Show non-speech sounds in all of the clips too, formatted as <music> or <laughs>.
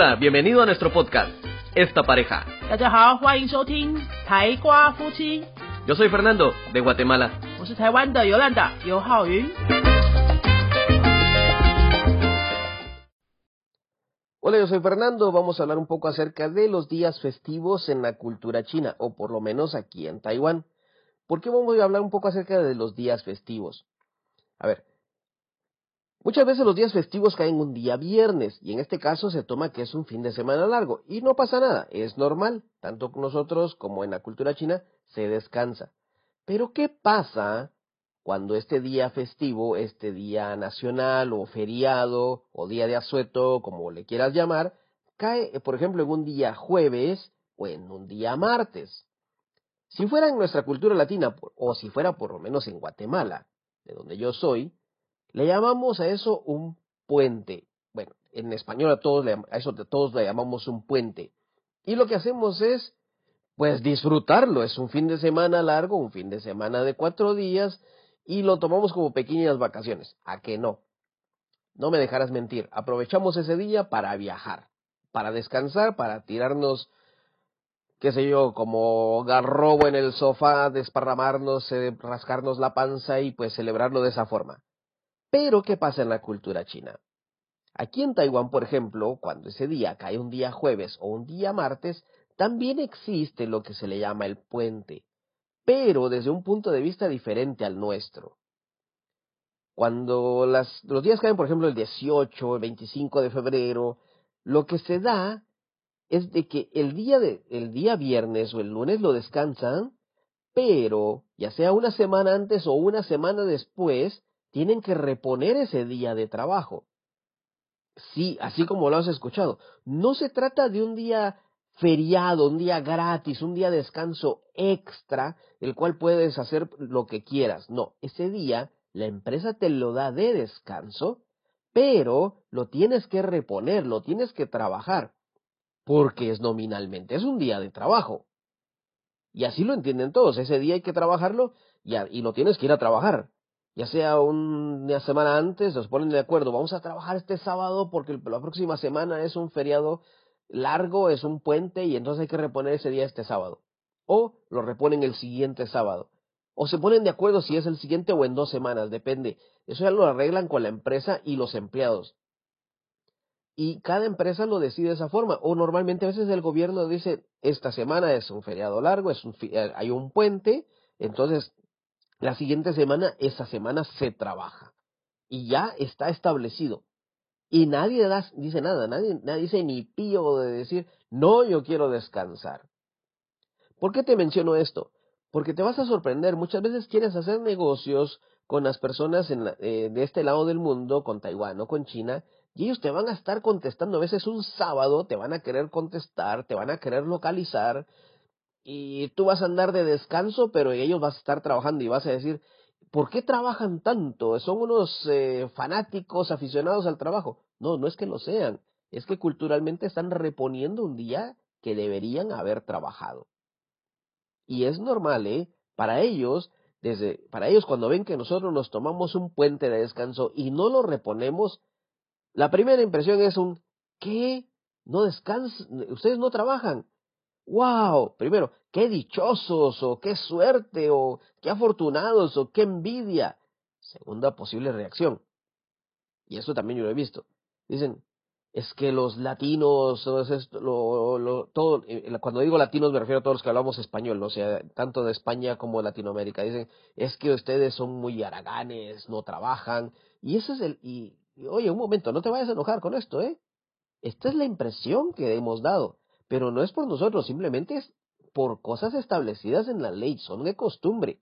Hola, bienvenido a nuestro podcast, Esta Pareja. Yo soy Fernando, de Guatemala. Hola, yo soy Fernando. Vamos a hablar un poco acerca de los días festivos en la cultura china, o por lo menos aquí en Taiwán. ¿Por qué vamos a hablar un poco acerca de los días festivos? A ver, muchas veces los días festivos caen un día viernes, y en este caso se toma que es un fin de semana largo, y no pasa nada, es normal, tanto nosotros como en la cultura china se descansa. Pero ¿qué pasa cuando este día festivo, este día nacional o feriado o día de asueto, como le quieras llamar, cae, por ejemplo, en un día jueves o en un día martes? Si fuera en nuestra cultura latina, o si fuera por lo menos en Guatemala, de donde yo soy, le llamamos a eso un puente. Bueno, en español a todos le, a eso todos le llamamos un puente. Y lo que hacemos es, pues disfrutarlo. Es un fin de semana largo, un fin de semana de cuatro días, y lo tomamos como pequeñas vacaciones. ¿A qué no? No me dejarás mentir. Aprovechamos ese día para viajar, para descansar, para tirarnos, qué sé yo, como garrobo en el sofá, desparramarnos, eh, rascarnos la panza y pues celebrarlo de esa forma. Pero, ¿qué pasa en la cultura china? Aquí en Taiwán, por ejemplo, cuando ese día cae un día jueves o un día martes, también existe lo que se le llama el puente pero desde un punto de vista diferente al nuestro. Cuando los días caen, por ejemplo, el 18, el 25 de febrero, lo que se da es de que el día, el día viernes o el lunes lo descansan, pero ya sea una semana antes o una semana después, tienen que reponer ese día de trabajo. Sí, así como lo has escuchado. No se trata de un día feriado, un día gratis, un día de descanso extra, el cual puedes hacer lo que quieras. No, ese día la empresa te lo da de descanso, pero lo tienes que reponer, lo tienes que trabajar, porque es nominalmente, es un día de trabajo. Y así lo entienden todos, ese día hay que trabajarlo y, y lo tienes que ir a trabajar. Ya sea una semana antes, nos ponen de acuerdo, vamos a trabajar este sábado porque la próxima semana es un feriado largo, es un puente y entonces hay que reponer ese día este sábado. O lo reponen el siguiente sábado. O se ponen de acuerdo si es el siguiente o en dos semanas, depende. Eso ya lo arreglan con la empresa y los empleados. Y cada empresa lo decide de esa forma. O normalmente a veces el gobierno dice, esta semana es un feriado largo, es un, hay un puente, entonces la siguiente semana, esa semana se trabaja. Y ya está establecido. Y nadie dice nada, nadie, nadie dice ni pío de decir, no, yo quiero descansar. ¿Por qué te menciono esto? Porque te vas a sorprender, muchas veces quieres hacer negocios con las personas en la, eh, de este lado del mundo, con Taiwán o con China, y ellos te van a estar contestando, a veces un sábado te van a querer contestar, te van a querer localizar, y tú vas a andar de descanso, pero ellos vas a estar trabajando y vas a decir, ¿por qué trabajan tanto? ¿Son unos eh, fanáticos aficionados al trabajo? No, no es que lo sean, es que culturalmente están reponiendo un día que deberían haber trabajado. Y es normal, ¿eh? Para ellos, desde, para ellos cuando ven que nosotros nos tomamos un puente de descanso y no lo reponemos, la primera impresión es un, ¿qué? ¿No descansan? ¿Ustedes no trabajan? ¡Wow! Primero, qué dichosos, o qué suerte, o qué afortunados, o qué envidia. Segunda posible reacción. Y eso también yo lo he visto. Dicen, es que los latinos, esto, lo, todo, cuando digo latinos me refiero a todos los que hablamos español, o sea, tanto de España como de Latinoamérica. Dicen, es que ustedes son muy haraganes, no trabajan. Y ese es el, y, y oye, un momento, no te vayas a enojar con esto, ¿eh? Esta es la impresión que hemos dado pero no es por nosotros, simplemente es por cosas establecidas en la ley, son de costumbre.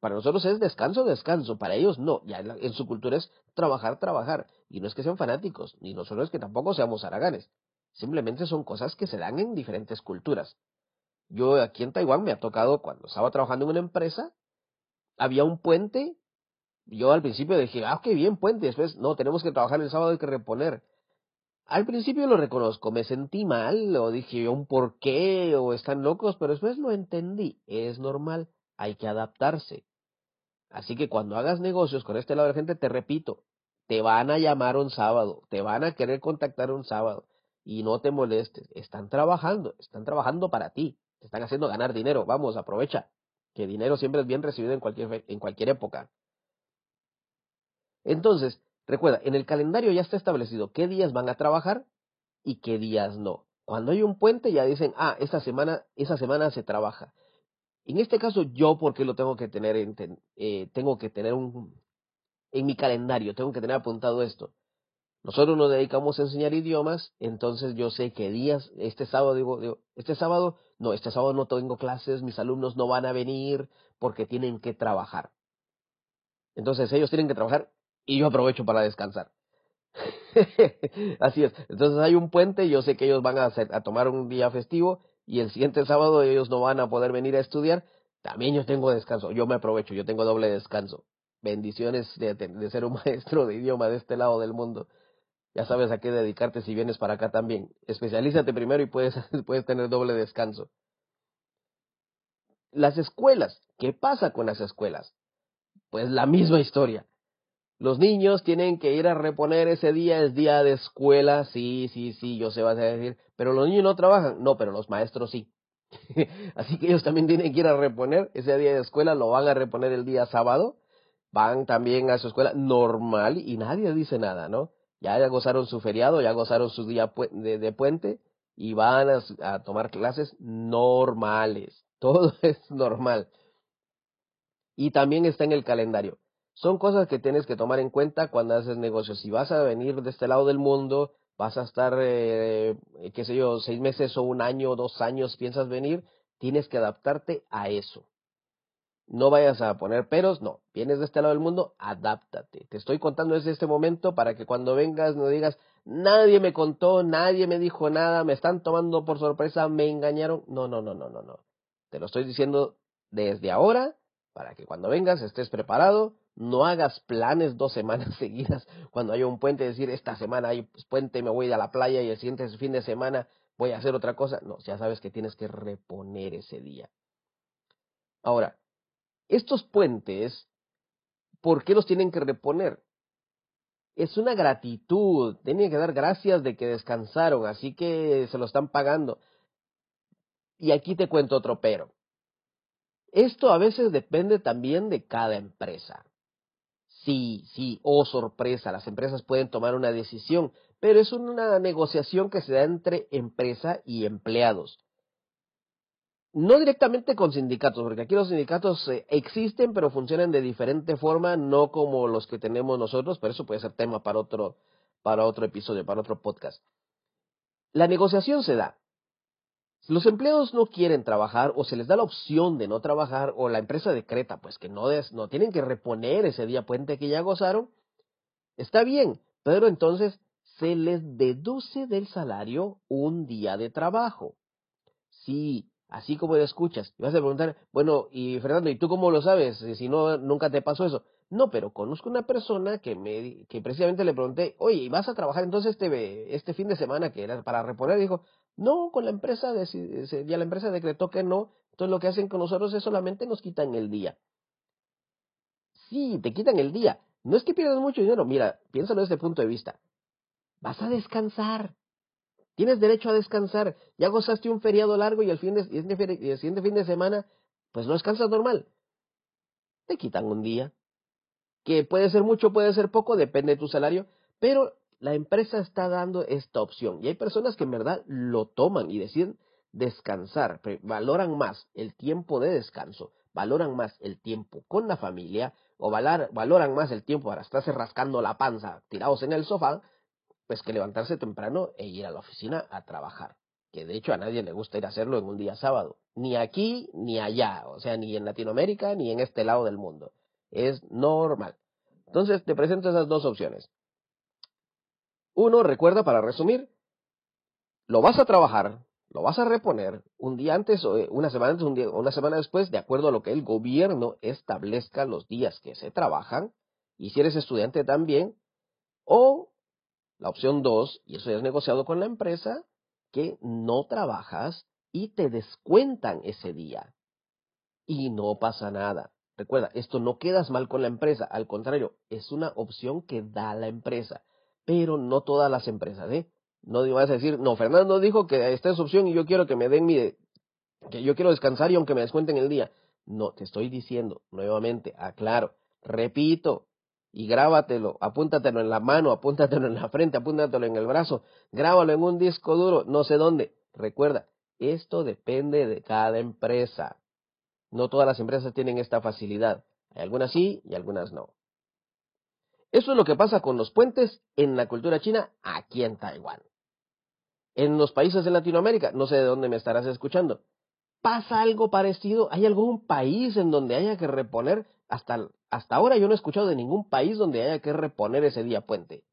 Para nosotros es descanso, descanso, para ellos no, ya en, en su cultura es trabajar, trabajar, y no es que sean fanáticos, ni nosotros es que tampoco seamos haraganes, simplemente son cosas que se dan en diferentes culturas. Yo aquí en Taiwán me ha tocado, cuando estaba trabajando en una empresa, había un puente, yo al principio dije, ah, qué bien puente, después, no, tenemos que trabajar el sábado, hay que reponer. Al principio lo reconozco, me sentí mal, o dije un por qué, o están locos, pero después lo entendí, es normal, hay que adaptarse. Así que cuando hagas negocios con este lado de la gente, te repito, te van a llamar un sábado, te van a querer contactar un sábado. y no te molestes. Están trabajando, están trabajando para ti, te están haciendo ganar dinero. Vamos, aprovecha, que dinero siempre es bien recibido en cualquier, en cualquier época. Entonces, recuerda, en el calendario ya está establecido qué días van a trabajar y qué días no. Cuando hay un puente ya dicen, ah, esta semana, esa semana se trabaja. En este caso, yo, porque lo tengo que tener, en, eh, tengo que tener un, en mi calendario, tengo que tener apuntado esto. Nosotros nos dedicamos a enseñar idiomas, entonces yo sé qué días, este sábado digo, digo, este sábado, no, este sábado no tengo clases, mis alumnos no van a venir porque tienen que trabajar. Entonces ellos tienen que trabajar y yo aprovecho para descansar. <laughs> Así es. Entonces hay un puente, yo sé que ellos van a, hacer, a tomar un día festivo y el siguiente sábado ellos no van a poder venir a estudiar. También yo tengo descanso, yo me aprovecho, yo tengo doble descanso. Bendiciones de, de ser un <laughs> maestro de idioma de este lado del mundo ya sabes a qué dedicarte si vienes para acá también. Especialízate primero y puedes, <laughs> puedes tener doble descanso. Las escuelas, ¿qué pasa con las escuelas? Pues la misma historia. Los niños tienen que ir a reponer ese día, es día de escuela, sí, sí, sí, yo sé, vas a decir, pero los niños no trabajan, no, pero los maestros sí. <laughs> Así que ellos también tienen que ir a reponer ese día de escuela, lo van a reponer el día sábado, van también a su escuela normal y nadie dice nada, ¿no? ya gozaron su feriado, ya gozaron su día de, puente y van a, tomar clases normales. <laughs> Todo es normal. Y también está en el calendario. Son cosas que tienes que tomar en cuenta cuando haces negocios. Si vas a venir de este lado del mundo, vas a estar, eh, qué sé yo, seis meses o un año o dos años piensas venir, tienes que adaptarte a eso. No vayas a poner peros, no. Vienes de este lado del mundo, adáptate. Te estoy contando desde este momento para que cuando vengas no digas, nadie me contó, nadie me dijo nada, me están tomando por sorpresa, me engañaron. No, no, no, no, no, no. Te lo estoy diciendo desde ahora para que cuando vengas estés preparado, no hagas planes dos semanas <laughs> seguidas cuando haya un puente, decir, esta semana hay puente, me voy a la playa y el siguiente fin de semana voy a hacer otra cosa. No, ya sabes que tienes que reponer ese día. Ahora, estos puentes, ¿por qué los tienen que reponer? Es una gratitud, tienen que dar gracias de que descansaron, así que se lo están pagando. Y aquí te cuento otro pero. Esto a veces depende también de cada empresa. Sí, sí, oh sorpresa, las empresas pueden tomar una decisión, pero es una negociación que se da entre empresa y empleados no directamente con sindicatos, porque aquí los sindicatos eh, existen, pero funcionan de diferente forma, no como los que tenemos nosotros, pero eso puede ser tema para otro, para otro episodio, para otro podcast. La negociación se da. Los empleados no quieren trabajar o se les da la opción de no trabajar o la empresa decreta pues que no, no tienen que reponer ese día puente que ya gozaron, está bien, pero entonces se les deduce del salario un día de trabajo. Si así como escuchas. Y vas a preguntar, bueno, y Fernando, ¿y tú cómo lo sabes? Si no, nunca te pasó eso. No, pero conozco una persona que me, que precisamente le pregunté, oye, ¿y vas a trabajar entonces este, este fin de semana que era para reponer? dijo, no, con la empresa, ya la empresa decretó que no, entonces lo que hacen con nosotros es solamente nos quitan el día. Sí, te quitan el día. No es que pierdas mucho dinero, mira, piénsalo desde este punto de vista. Vas a descansar. Tienes derecho a descansar. Ya gozaste un feriado largo y el, fin de, el siguiente fin de semana, pues no descansas normal. Te quitan un día. Que puede ser mucho, puede ser poco, depende de tu salario, pero la empresa está dando esta opción. Y hay personas que en verdad lo toman y deciden descansar, valoran más el tiempo de descanso, valoran más el tiempo con la familia o valoran más el tiempo para estarse rascando la panza tirados en el sofá pues que levantarse temprano e ir a la oficina a trabajar. Que de hecho a nadie le gusta ir a hacerlo en un día sábado. Ni aquí ni allá. O sea, ni en Latinoamérica ni en este lado del mundo. Es normal. Entonces te presento esas dos opciones. Uno, recuerda para resumir, lo vas a trabajar, lo vas a reponer un día antes o eh, una semana antes un día, una semana después, de acuerdo a lo que el gobierno establezca los días que se trabajan, y si eres estudiante también, o la opción 2, y eso ya es negociado con la empresa, que no trabajas y te descuentan ese día. Y no pasa nada. Recuerda, esto no quedas mal con la empresa, al contrario, es una opción que da la empresa, pero no todas las empresas, ¿eh? No vas a decir, no, Fernando dijo que esta es opción y yo quiero que me den mi, que yo quiero descansar y aunque me descuenten el día. No, te estoy diciendo nuevamente, aclaro, repito, y grábatelo, apúntatelo en la mano, apúntatelo en la frente, apúntatelo en el brazo, grábalo en un disco duro, no sé dónde. Recuerda, esto depende de cada empresa. No todas las empresas tienen esta facilidad. Hay algunas sí y algunas no. Eso es lo que pasa con los puentes en la cultura china aquí en Taiwán. En los países de Latinoamérica, no sé de dónde me estarás escuchando, pasa algo parecido. ¿Hay algún país en donde haya que reponer? Hasta, hasta ahora yo no he escuchado de ningún país donde haya que reponer ese día puente.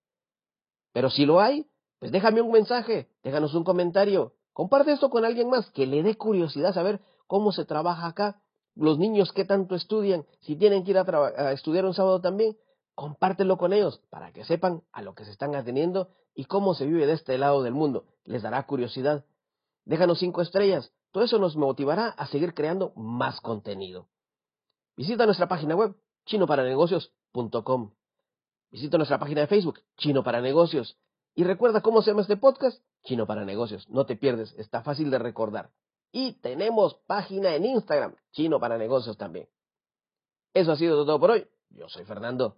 Pero si lo hay, pues déjame un mensaje, déjanos un comentario, comparte esto con alguien más que le dé curiosidad saber cómo se trabaja acá, los niños que tanto estudian, si tienen que ir a, a estudiar un sábado también, compártelo con ellos para que sepan a lo que se están atendiendo y cómo se vive de este lado del mundo. Les dará curiosidad. Déjanos cinco estrellas. Todo eso nos motivará a seguir creando más contenido. Visita nuestra página web chinoparanegocios.com. Visita nuestra página de Facebook Chino para Negocios. Y recuerda cómo se llama este podcast Chino para Negocios. No te pierdes, está fácil de recordar. Y tenemos página en Instagram Chino para Negocios también. Eso ha sido todo por hoy. Yo soy Fernando.